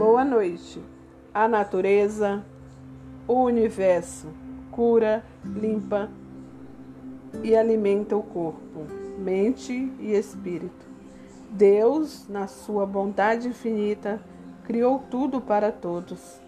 Boa noite. A natureza, o universo cura, limpa e alimenta o corpo, mente e espírito. Deus, na sua bondade infinita, criou tudo para todos